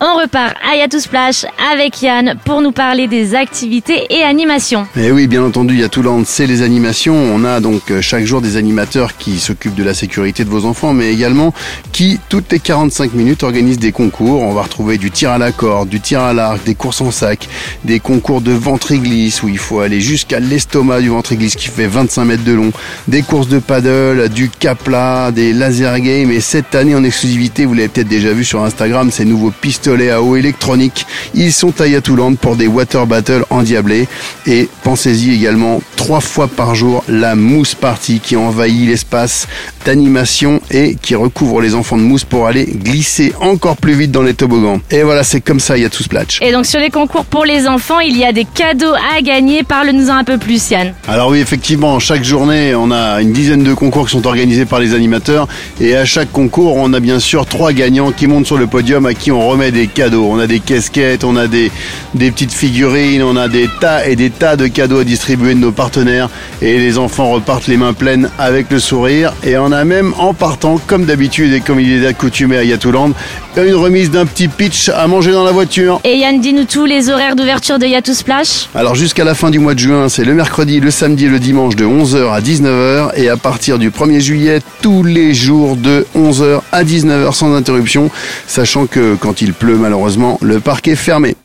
On repart à Yatou Splash avec Yann pour nous parler des activités et animations. Et eh oui, bien entendu, Yatouland, c'est les animations. On a donc euh, chaque jour des animateurs qui s'occupent de la sécurité de vos enfants, mais également qui, toutes les 45 minutes, organisent des concours. On va retrouver du tir à la corde, du tir à l'arc, des courses en sac, des concours de ventre-glisse où il faut aller jusqu'à l'estomac du ventre-glisse qui fait 25 mètres de long, des courses de paddle, du capla, des laser games. Et cette année en exclusivité, vous l'avez peut-être déjà vu sur Instagram, ces nouveaux pistolets à eau électronique. Ils sont à Yatouland pour des water battles endiablés. Et pensez-y également, trois fois par jour, la mousse party qui envahit l'espace d'animation et qui recouvre les enfants de mousse pour aller glisser encore plus vite dans les toboggans. Et voilà, c'est comme ça, il y a tout splash. Et donc sur les concours pour les enfants, il y a des cadeaux à gagner. Parle-nous un peu plus, Yann. Alors oui, effectivement, chaque journée, on a une dizaine de concours qui sont organisés par les animateurs. Et à chaque concours, on a bien sûr trois gagnants qui montent sur le podium à qui on remet des cadeaux. On a des casquettes, on a des, des petites figurines, on a des tas et des tas de cadeaux à distribuer de nos partenaires. Et les enfants repartent les mains pleines avec le sourire. Et on a même en partant, comme d'habitude et comme il est accoutumé à Yatouland, une remise d'un petit pitch à manger dans la voiture. Et Yann, dis-nous tous les horaires d'ouverture de Yatou Splash. Alors jusqu'à la fin du mois de juin, c'est le mercredi, le samedi et le dimanche de 11h à 19h. Et à partir du 1er juillet, tous les jours de 11h à 19h sans interruption, sachant que quand il malheureusement, le parc est fermé.